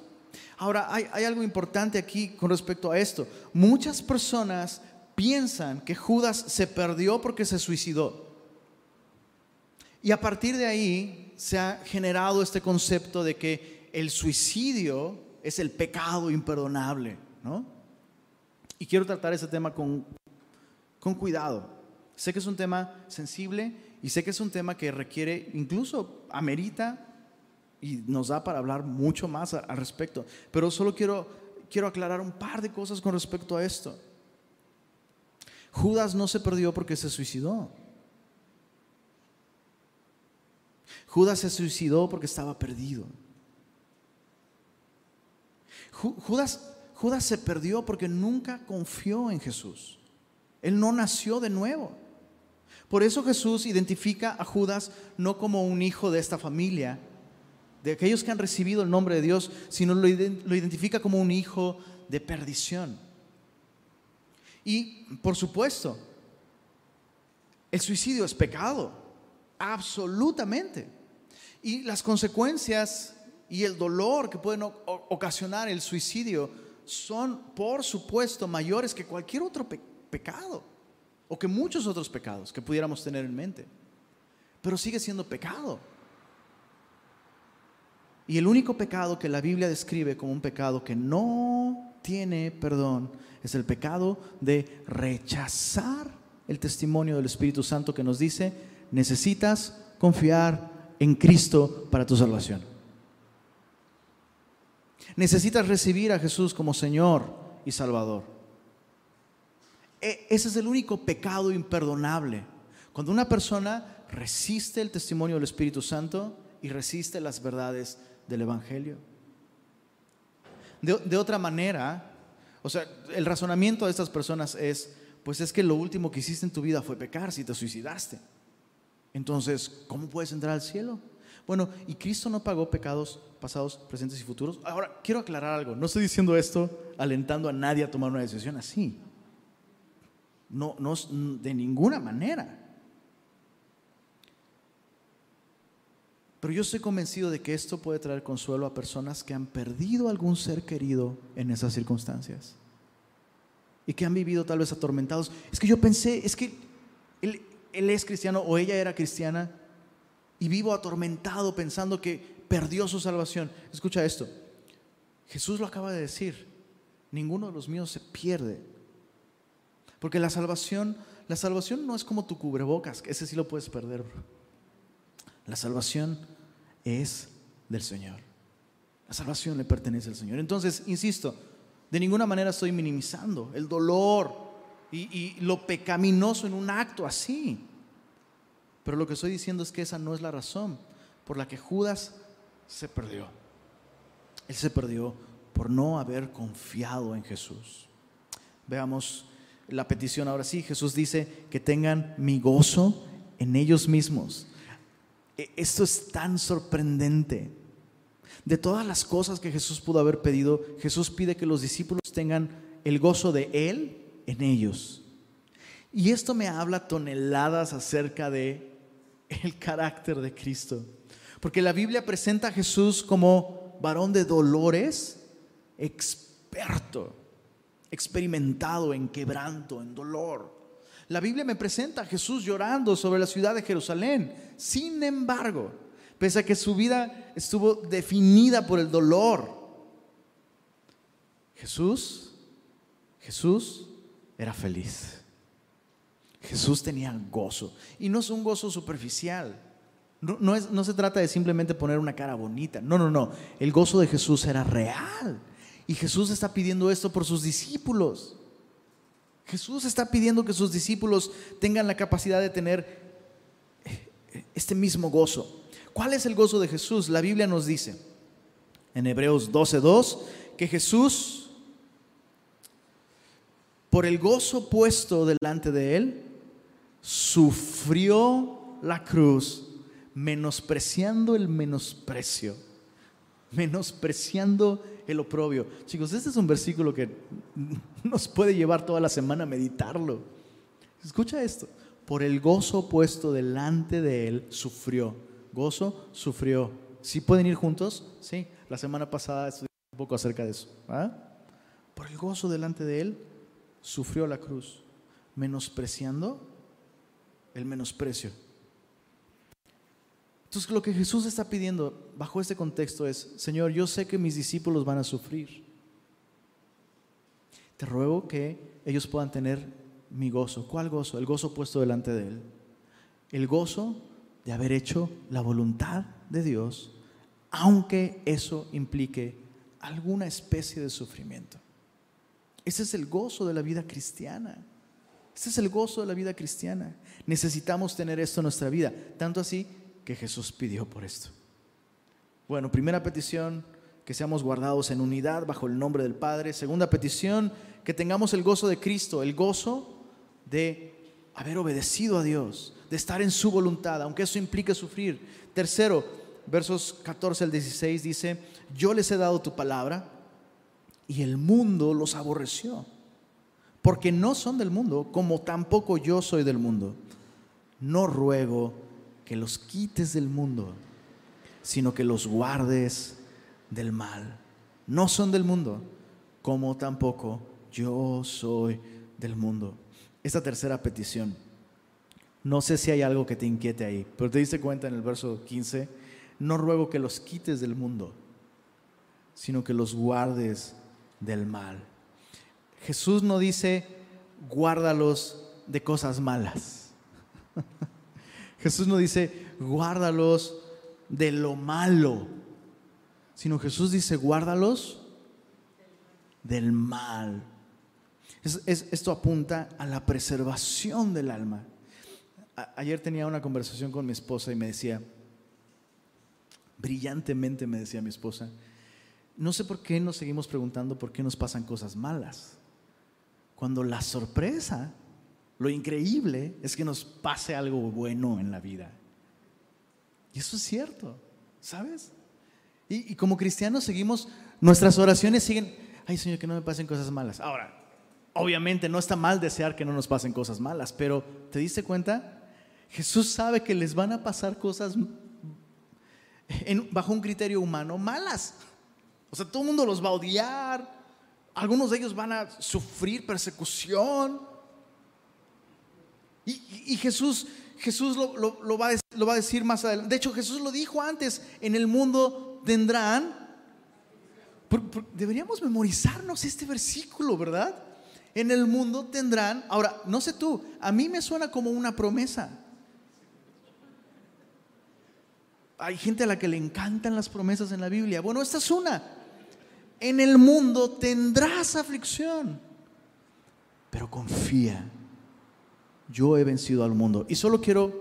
Ahora, hay, hay, algo importante aquí con respecto a esto. Muchas personas piensan que Judas se perdió porque se suicidó. Y a partir de ahí se ha generado este concepto de que el suicidio es el pecado imperdonable, ¿no? Y quiero tratar ese tema con, con cuidado. Sé que es un tema sensible y sé que es un tema que requiere, incluso amerita y nos da para hablar mucho más al respecto. Pero solo quiero, quiero aclarar un par de cosas con respecto a esto. Judas no se perdió porque se suicidó. Judas se suicidó porque estaba perdido. Judas, Judas se perdió porque nunca confió en Jesús. Él no nació de nuevo. Por eso Jesús identifica a Judas no como un hijo de esta familia, de aquellos que han recibido el nombre de Dios, sino lo, identifica como un hijo de perdición. Y por supuesto, el suicidio es pecado, absolutamente. Y las consecuencias y el dolor que pueden ocasionar el suicidio son, por supuesto, mayores que cualquier otro pecado o que muchos otros pecados que pudiéramos tener en mente. Pero sigue siendo pecado. Y el único pecado que la Biblia describe como un pecado que no tiene perdón es el pecado de rechazar el testimonio del Espíritu Santo que nos dice, necesitas confiar en Cristo para tu salvación. Necesitas recibir a Jesús como Señor y Salvador. E, ese es el único pecado imperdonable. Cuando una persona resiste el testimonio del Espíritu Santo y resiste las verdades del Evangelio. De, otra manera, o sea, el razonamiento de estas personas es, pues es que lo último que hiciste en tu vida fue pecar si te suicidaste. Entonces, ¿cómo puedes entrar al cielo? Bueno, ¿y Cristo no pagó pecados pasados, presentes y futuros? Ahora, quiero aclarar algo. No estoy diciendo esto alentando a nadie a tomar una decisión así. No, no, de ninguna manera. Pero yo estoy convencido de que esto puede traer consuelo a personas que han perdido algún ser querido en esas circunstancias. Y que han vivido tal vez atormentados. Es que yo pensé, es que él, él es cristiano o ella era cristiana y vivo atormentado pensando que perdió su salvación. Escucha esto. Jesús lo acaba de decir. Ninguno de los míos se pierde. Porque la salvación, la salvación no es como tu cubrebocas, ese sí lo puedes perder. La salvación es del Señor. La salvación le pertenece al Señor. Entonces, insisto, de ninguna manera estoy minimizando el dolor y, lo pecaminoso en un acto así. Pero lo que estoy diciendo es que esa no es la razón por la que Judas se perdió. Él se perdió por no haber confiado en Jesús. Veamos la petición ahora sí. Jesús dice que tengan mi gozo en ellos mismos. E, esto es tan sorprendente. De todas las cosas que Jesús pudo haber pedido, Jesús pide que los discípulos tengan el gozo de Él en ellos. Y esto me habla toneladas acerca de el carácter de Cristo. Porque la Biblia presenta a Jesús como varón de dolores, experto, experimentado en quebranto, en dolor. La Biblia me presenta a Jesús llorando sobre la ciudad de Jerusalén. Sin embargo, pese a que su vida estuvo definida por el dolor, Jesús, Jesús era feliz. Jesús tenía gozo. Y no es un gozo superficial. No, es, no se trata de simplemente poner una cara bonita. No, no, no. El gozo de Jesús era real. Y Jesús está pidiendo esto por sus discípulos. Jesús está pidiendo que sus discípulos tengan la capacidad de tener eh, este mismo gozo. ¿Cuál es el gozo de Jesús? La Biblia nos dice en Hebreos 12:2 que Jesús, por el gozo puesto delante de él, sufrió la cruz, menospreciando el menosprecio, menospreciando el oprobio. Chicos, este es un versículo que nos puede llevar toda la semana a meditarlo. Escucha esto. Por el gozo puesto delante de él, sufrió. Gozo, sufrió. ¿Sí pueden ir juntos? Sí. La semana pasada estudié un poco acerca de eso. Por el gozo delante de él, sufrió la cruz, menospreciando el menosprecio. Entonces lo que Jesús está pidiendo bajo este contexto es, Señor, yo sé que mis discípulos van a sufrir. Te ruego que ellos puedan tener mi gozo. ¿Cuál gozo? El gozo puesto delante de Él. El gozo de haber hecho la voluntad de Dios, aunque eso implique alguna especie de sufrimiento. Ese es el gozo de la vida cristiana. Ese es el gozo de la vida cristiana. Necesitamos tener esto en nuestra vida, tanto así que Jesús pidió por esto. Bueno, primera petición, que seamos guardados en unidad bajo el nombre del Padre. Segunda petición, que tengamos el gozo de Cristo, el gozo de haber obedecido a Dios, de estar en su voluntad, aunque eso implique sufrir. Tercero, versos 14 al 16 dice, yo les he dado tu palabra y el mundo los aborreció, porque no son del mundo, como tampoco yo soy del mundo. No ruego que los quites del mundo, sino que los guardes del mal. No son del mundo, como tampoco yo soy del mundo. Esta tercera petición, no sé si hay algo que te inquiete ahí, pero te diste cuenta en el verso 15, no ruego que los quites del mundo, sino que los guardes del mal. Jesús no dice, guárdalos de cosas malas. Jesús no dice, guárdalos de lo malo, sino Jesús dice, guárdalos del mal. esto apunta a la preservación del alma. ayer tenía una conversación con mi esposa y me decía, brillantemente me decía mi esposa, no sé por qué nos seguimos preguntando por qué nos pasan cosas malas. Cuando la sorpresa, lo increíble es que nos pase algo bueno en la vida. Y eso es cierto, ¿sabes? Y, como cristianos seguimos, nuestras oraciones siguen, ay Señor, que no me pasen cosas malas. Ahora, obviamente no está mal desear que no nos pasen cosas malas, pero ¿te diste cuenta? Jesús sabe que les van a pasar cosas bajo un criterio humano malas. O sea, todo el mundo los va a odiar, algunos de ellos van a sufrir persecución. Y, Jesús, Jesús lo, va a, decir más adelante. De hecho, Jesús lo dijo antes, en el mundo tendrán... deberíamos memorizarnos este versículo, ¿verdad? En el mundo tendrán... Ahora, no sé tú, a mí me suena como una promesa. Hay gente a la que le encantan las promesas en la Biblia. Bueno, esta es una. En el mundo tendrás aflicción, pero confía. Yo he vencido al mundo. Y solo quiero,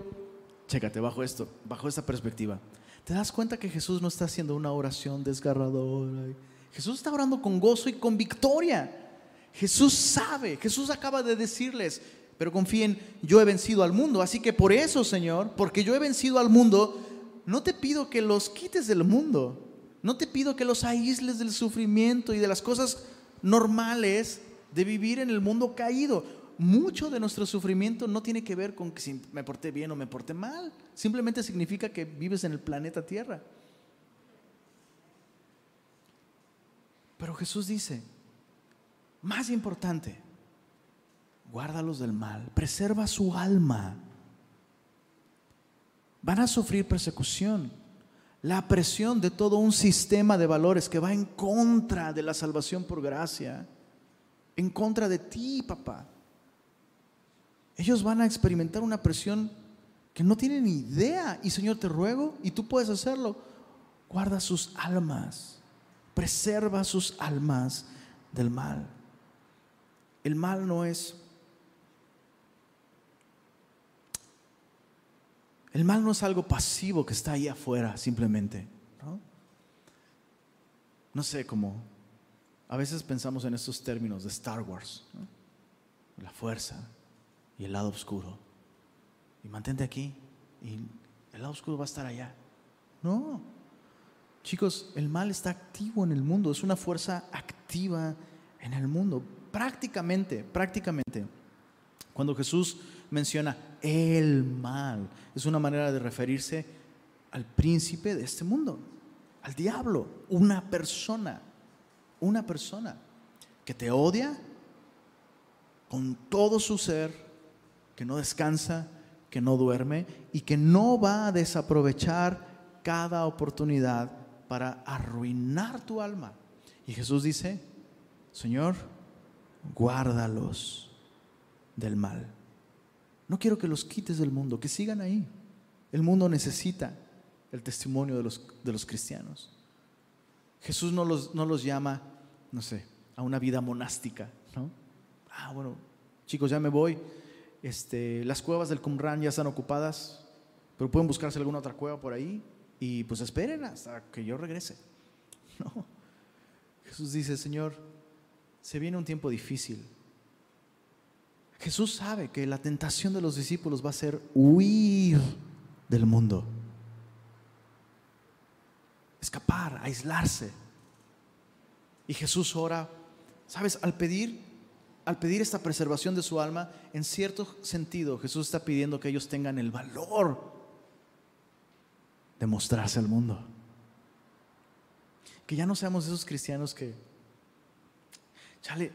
chécate bajo esto, bajo esta perspectiva. ¿Te das cuenta que Jesús no está haciendo una oración desgarradora? Jesús está orando con gozo y con victoria. Jesús sabe, Jesús acaba de decirles, pero confíen, yo he vencido al mundo. Así que por eso, Señor, porque yo he vencido al mundo, no te pido que los quites del mundo. No te pido que los aísles del sufrimiento y de las cosas normales de vivir en el mundo caído. Mucho de nuestro sufrimiento no tiene que ver con que si me porté bien o me porté mal. Simplemente significa que vives en el planeta Tierra. Pero Jesús dice, más importante, guárdalos del mal, preserva su alma. Van a sufrir persecución, la presión de todo un sistema de valores que va en contra de la salvación por gracia, en contra de ti, papá. Ellos van a experimentar una presión que no tienen ni idea. Y Señor, te ruego, y tú puedes hacerlo, guarda sus almas, preserva sus almas del mal. El mal no es El mal no es algo pasivo que está ahí afuera simplemente. No, sé cómo. A veces pensamos en estos términos de Star Wars. La fuerza el lado oscuro. Y mantente aquí y el lado oscuro va a estar allá. No. Chicos, el mal está activo en el mundo. Es una fuerza activa en el mundo. Prácticamente, prácticamente. Cuando Jesús menciona el mal. Es una manera de referirse al príncipe de este mundo, al diablo, una persona, una persona que te odia con todo su ser, que no descansa, que no duerme y que no va a desaprovechar cada oportunidad para arruinar tu alma. Y Jesús dice, Señor, guárdalos del mal. No quiero que los quites del mundo, que sigan ahí. El mundo necesita el testimonio de los, de los cristianos. Jesús no los, no los llama, no sé, a una vida monástica, ¿no? Ah, bueno, chicos, ya me voy. Este, las cuevas del Qumran ya están ocupadas, pero pueden buscarse alguna otra cueva por ahí y pues esperen hasta que yo regrese. No. Jesús dice, Señor, se viene un tiempo difícil. Jesús sabe que la tentación de los discípulos va a ser huir del mundo. Escapar, aislarse. Y Jesús ora, ¿sabes? Al pedir, al pedir esta preservación de su alma, en cierto sentido Jesús está pidiendo que ellos tengan el valor de mostrarse al mundo. Que ya no seamos esos cristianos que, chale,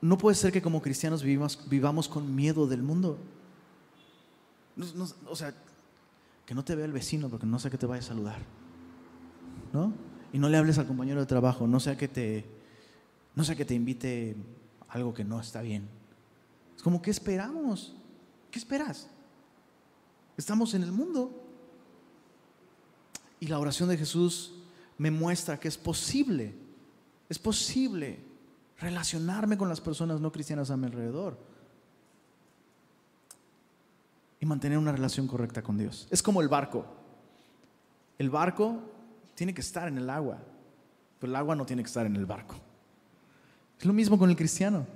no puede ser que como cristianos vivamos, con miedo del mundo. o sea, que no te vea el vecino porque no sé que te vaya a saludar. ¿No? Y no le hables al compañero de trabajo, no sea que te, no sea que te invite algo que no está bien. Es como, ¿qué esperamos? ¿Qué esperas? Estamos en el mundo. Y la oración de Jesús me muestra que es posible, es posible relacionarme con las personas no cristianas a mi alrededor y mantener una relación correcta con Dios. Es como el barco. El barco tiene que estar en el agua, pero el agua no tiene que estar en el barco. Es lo mismo con el cristiano.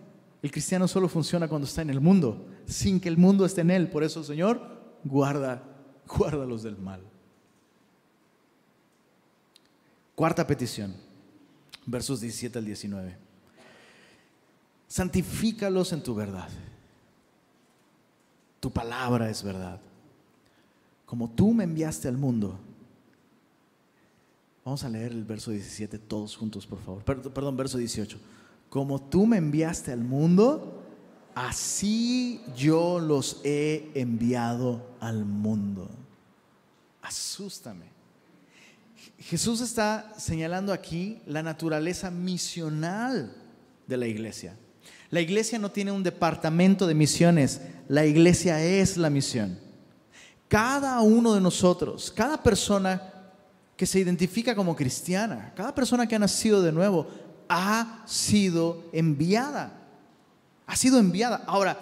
El cristiano solo funciona cuando está en el mundo, sin que el mundo esté en él. Por eso, Señor, guarda, guárdalos del mal. Cuarta petición, versos 17 al 19. Santifícalos en tu verdad. Tu palabra es verdad. Como tú me enviaste al mundo. Vamos a leer el verso 17 todos juntos, por favor. Perdón, verso 18. Como tú me enviaste al mundo, así yo los he enviado al mundo. Asústame. Jesús está señalando aquí la naturaleza misional de la iglesia. La iglesia no tiene un departamento de misiones, la iglesia es la misión. Cada uno de nosotros, cada persona que se identifica como cristiana, cada persona que ha nacido de nuevo, ha sido enviada. Ha sido enviada. Ahora,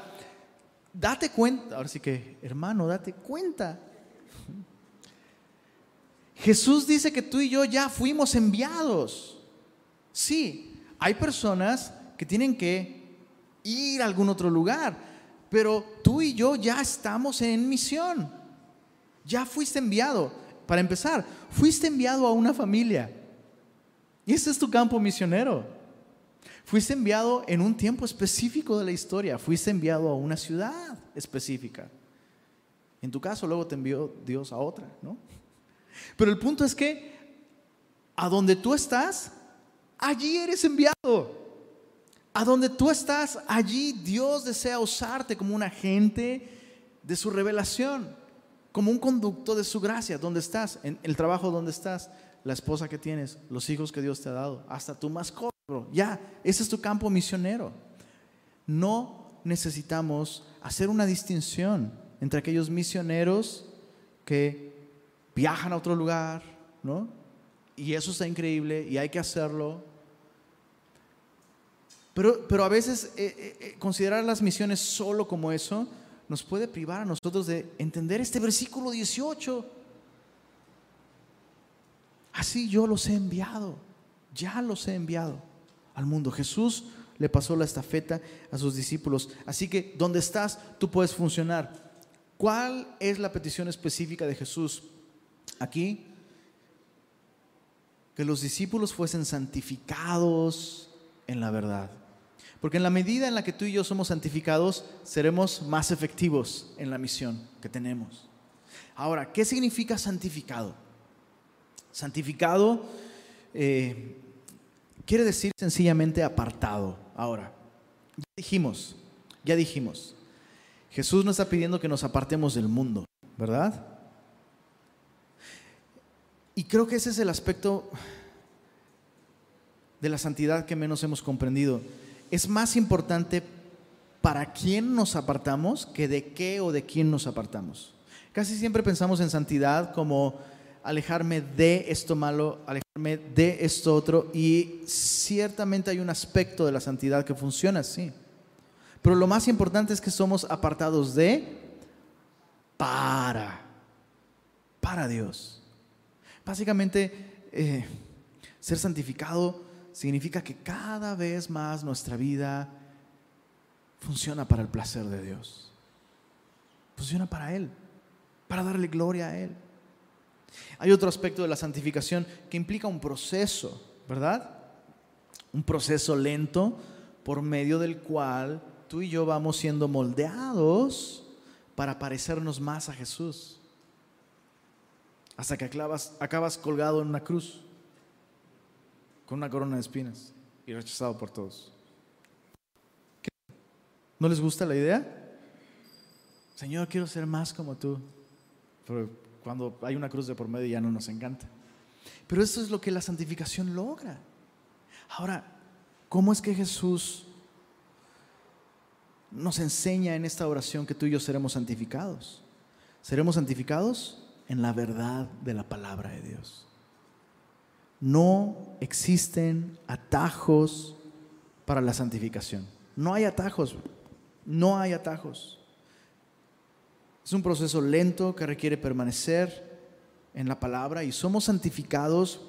date cuenta, ahora sí que, hermano, date cuenta Jesús dice que tú y yo ya fuimos enviados. Sí, hay personas que tienen que ir a algún otro lugar, pero tú y yo ya estamos en misión. Ya fuiste enviado. Para empezar, fuiste enviado a una familia. Y ese es tu campo misionero. Fuiste enviado en un tiempo específico de la historia. Fuiste enviado a una ciudad específica. En tu caso, luego te envió Dios a otra, ¿no? Pero el punto es que a donde tú estás, allí eres enviado. A donde tú estás, allí Dios desea usarte como un agente de su revelación, como un conducto de su gracia. Donde estás, en el trabajo donde estás, la esposa que tienes, los hijos que Dios te ha dado, hasta tu mascota. Ya, ese es tu campo misionero. No necesitamos hacer una distinción entre aquellos misioneros que viajan a otro lugar, ¿no? Y eso está increíble y hay que hacerlo. Pero, pero a veces eh, eh, eh, considerar las misiones solo como eso nos puede privar a nosotros de entender este versículo 18. Así yo los he enviado, ya los he enviado al mundo. Jesús le pasó la estafeta a sus discípulos. Así que donde estás, tú puedes funcionar. ¿Cuál es la petición específica de Jesús aquí que los discípulos fuesen santificados en la verdad. Porque en la medida en la que tú y yo somos santificados, seremos más efectivos en la misión que tenemos. Ahora, ¿qué significa santificado? Santificado eh, quiere decir sencillamente apartado. Ahora, ya dijimos, ya dijimos, Jesús no está pidiendo que nos apartemos del mundo, ¿verdad? Y creo que ese es el aspecto de la santidad que menos hemos comprendido. es más importante para quién nos apartamos que de qué o de quién nos apartamos. Casi siempre pensamos en santidad como alejarme de esto malo, alejarme de esto otro, y ciertamente hay un aspecto de la santidad que funciona así. Pero lo más importante es que somos apartados de para, para Dios. Básicamente, eh, ser santificado significa que cada vez más nuestra vida funciona para el placer de Dios. Funciona para Él, para darle gloria a Él. Hay otro aspecto de la santificación que implica un proceso, ¿verdad? Un proceso lento por medio del cual tú y yo vamos siendo moldeados para parecernos más a Jesús. Hasta que acabas, colgado en una cruz con una corona de espinas y rechazado por todos. ¿No les gusta la idea? Señor, quiero ser más como tú. Pero cuando hay una cruz de por medio ya no nos encanta. Pero eso es lo que la santificación logra. Ahora, ¿cómo es que Jesús nos enseña en esta oración que tú y yo seremos santificados? Seremos santificados en la verdad de la palabra de Dios. No existen atajos para la santificación. No hay atajos. No hay atajos. Es un proceso lento que requiere permanecer en la palabra y somos santificados.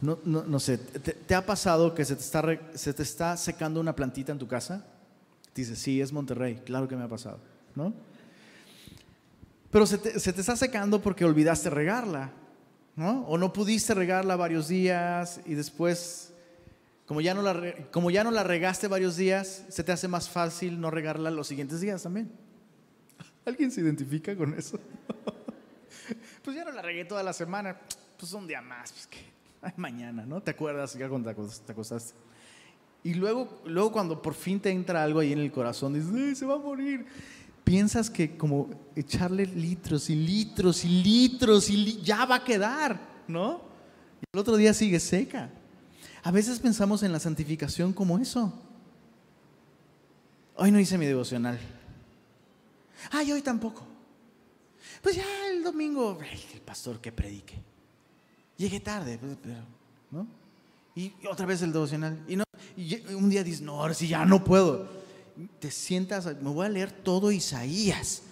No, sé, ¿te, ha pasado que se te, está, se te está secando una plantita en tu casa? Dices, sí, es Monterrey, claro que me ha pasado, ¿no? Pero se te, se te está secando porque olvidaste regarla, ¿no? O no pudiste regarla varios días y después como ya, no la, como ya no la regaste varios días, se te hace más fácil no regarla los siguientes días también. ¿Alguien se identifica con eso? pues ya no la regué toda la semana, pues un día más, pues que mañana, ¿no? ¿Te acuerdas ya cuando te acostaste? Y luego, luego cuando por fin te entra algo ahí en el corazón, dices, se va a morir. Piensas que como echarle litros y litros y litros y ya va a quedar, ¿no? Y el otro día sigue seca. A veces pensamos en la santificación como eso. Hoy no hice mi devocional. Ay, hoy tampoco. Pues ya el domingo, el pastor que predique. Llegué tarde, pues, ¿no? Y otra vez el devocional. Y, no, un día dices, no, ahora sí ya no puedo. Te sientas, me voy a leer todo Isaías.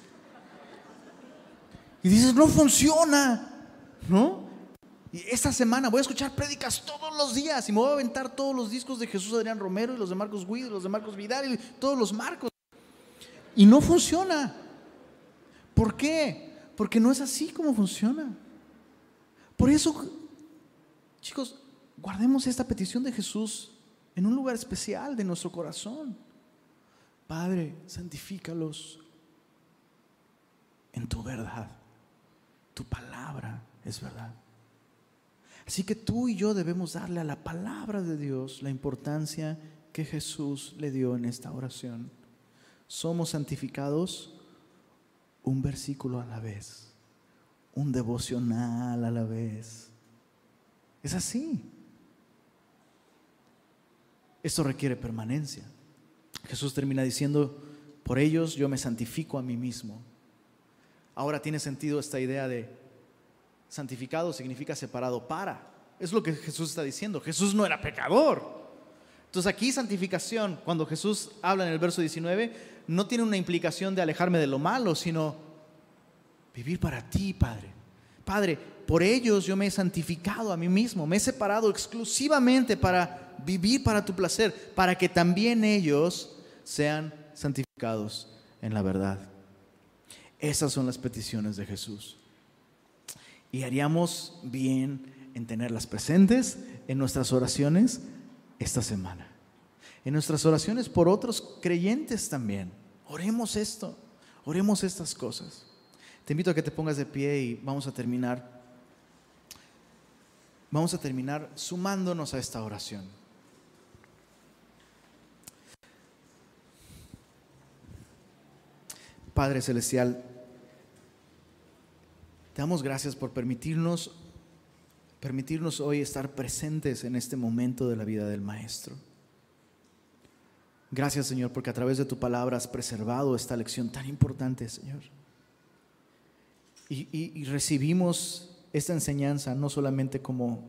Y dices, no funciona, ¿no? Y esta semana voy a escuchar prédicas todos los días y me voy a aventar todos los discos de Jesús Adrián Romero y los de Marcos Guido, los de Marcos Vidal y todos los Marcos. Y no funciona. ¿Por qué? Porque no es así como funciona. Por eso, chicos, guardemos esta petición de Jesús en un lugar especial de nuestro corazón. Padre, santifícalos en tu verdad. Tu palabra es verdad. Así que tú y yo debemos darle a la palabra de Dios la importancia que Jesús le dio en esta oración. Somos santificados un versículo a la vez, un devocional a la vez. Es así. Esto requiere permanencia. Jesús termina diciendo, por ellos yo me santifico a mí mismo. Ahora tiene sentido esta idea de santificado significa separado para. Es lo que Jesús está diciendo. Jesús no era pecador. Entonces aquí santificación, cuando Jesús habla en el verso 19, no tiene una implicación de alejarme de lo malo, sino vivir para ti, Padre. Padre, por ellos yo me he santificado a mí mismo, me he separado exclusivamente para vivir para tu placer, para que también ellos sean santificados en la verdad. Esas son las peticiones de Jesús. Y haríamos bien en tenerlas presentes en nuestras oraciones esta semana. En nuestras oraciones por otros creyentes también. Oremos esto, oremos estas cosas. Te invito a que te pongas de pie y vamos a terminar. Vamos a terminar sumándonos a esta oración. Padre Celestial, te damos gracias por permitirnos, permitirnos hoy estar presentes en este momento de la vida del Maestro. Gracias, Señor, porque a través de tu palabra has preservado esta lección tan importante, Señor. Y, recibimos esta enseñanza no solamente como,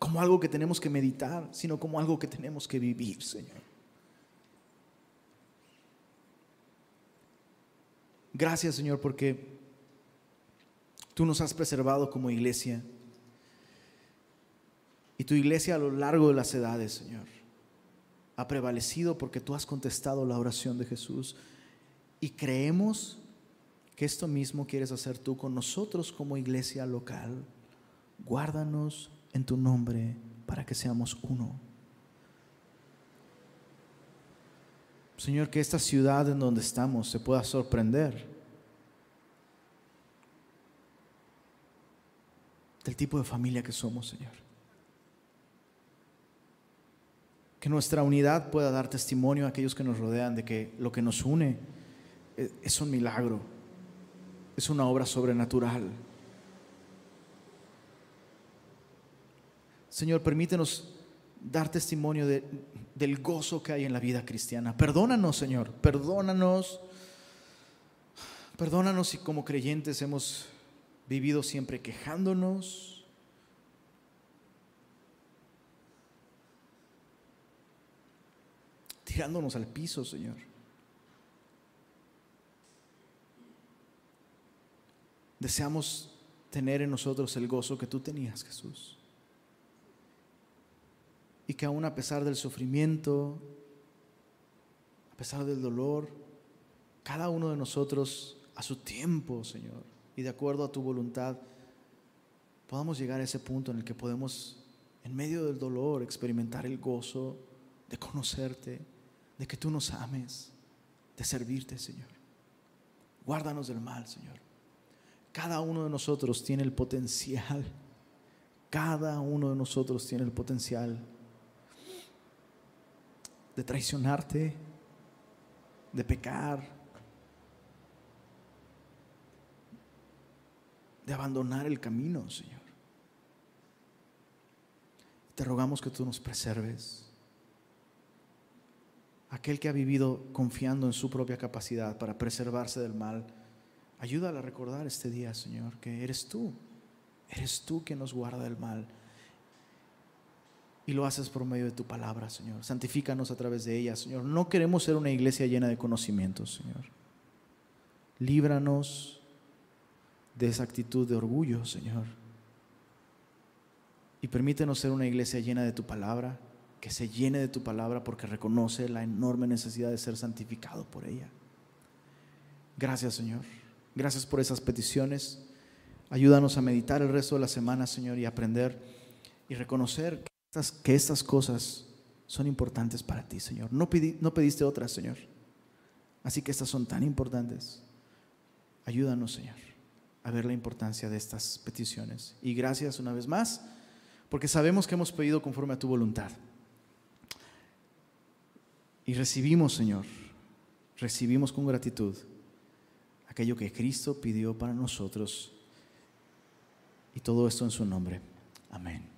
como algo que tenemos que meditar, sino como algo que tenemos que vivir, Señor. Gracias, Señor, porque tú nos has preservado como iglesia. Tu iglesia a lo largo de las edades, Señor, ha prevalecido porque tú has contestado la oración de Jesús. Y creemos que esto mismo quieres hacer tú con nosotros como iglesia local. Guárdanos en tu nombre para que seamos uno. Señor, que esta ciudad en donde estamos se pueda sorprender del tipo de familia que somos, Señor. Que nuestra unidad pueda dar testimonio a aquellos que nos rodean de que lo que nos une es un milagro, es una obra sobrenatural. Señor, permítenos dar testimonio de, del gozo que hay en la vida cristiana. Perdónanos, Señor, perdónanos. Perdónanos si como creyentes hemos vivido siempre quejándonos. Tirándonos al piso, Señor. Deseamos tener en nosotros el gozo que tú tenías, Jesús. Y que aún a pesar del sufrimiento, a pesar del dolor, cada uno de nosotros a su tiempo, Señor, y de acuerdo a tu voluntad, podamos llegar a ese punto en el que podemos, en medio del dolor, experimentar el gozo de conocerte, de que tú nos ames, de servirte, Señor. Guárdanos del mal, Señor. Cada uno de nosotros tiene el potencial, cada uno de nosotros tiene el potencial de traicionarte, de pecar, de abandonar el camino, Señor. Te rogamos que tú nos preserves. Aquel que ha vivido confiando en su propia capacidad para preservarse del mal, Ayúdala a recordar este día, Señor, que eres tú. Eres tú quien nos guarda del mal. Y lo haces por medio de tu palabra, Señor. Santifícanos a través de ella, Señor. No queremos ser una iglesia llena de conocimientos, Señor. Líbranos de esa actitud de orgullo, Señor. Y permítenos ser una iglesia llena de tu palabra, que se llene de tu palabra porque reconoce la enorme necesidad de ser santificado por ella. Gracias, Señor. Gracias por esas peticiones. Ayúdanos a meditar el resto de la semana, Señor, y aprender y reconocer que estas, que estas cosas son importantes para ti, Señor. No, no pediste otras, Señor. Así que estas son tan importantes. Ayúdanos, Señor, a ver la importancia de estas peticiones. Y gracias una vez más, porque sabemos que hemos pedido conforme a tu voluntad. Y recibimos, Señor, recibimos con gratitud aquello que Cristo pidió para nosotros. Y todo esto en su nombre. Amén.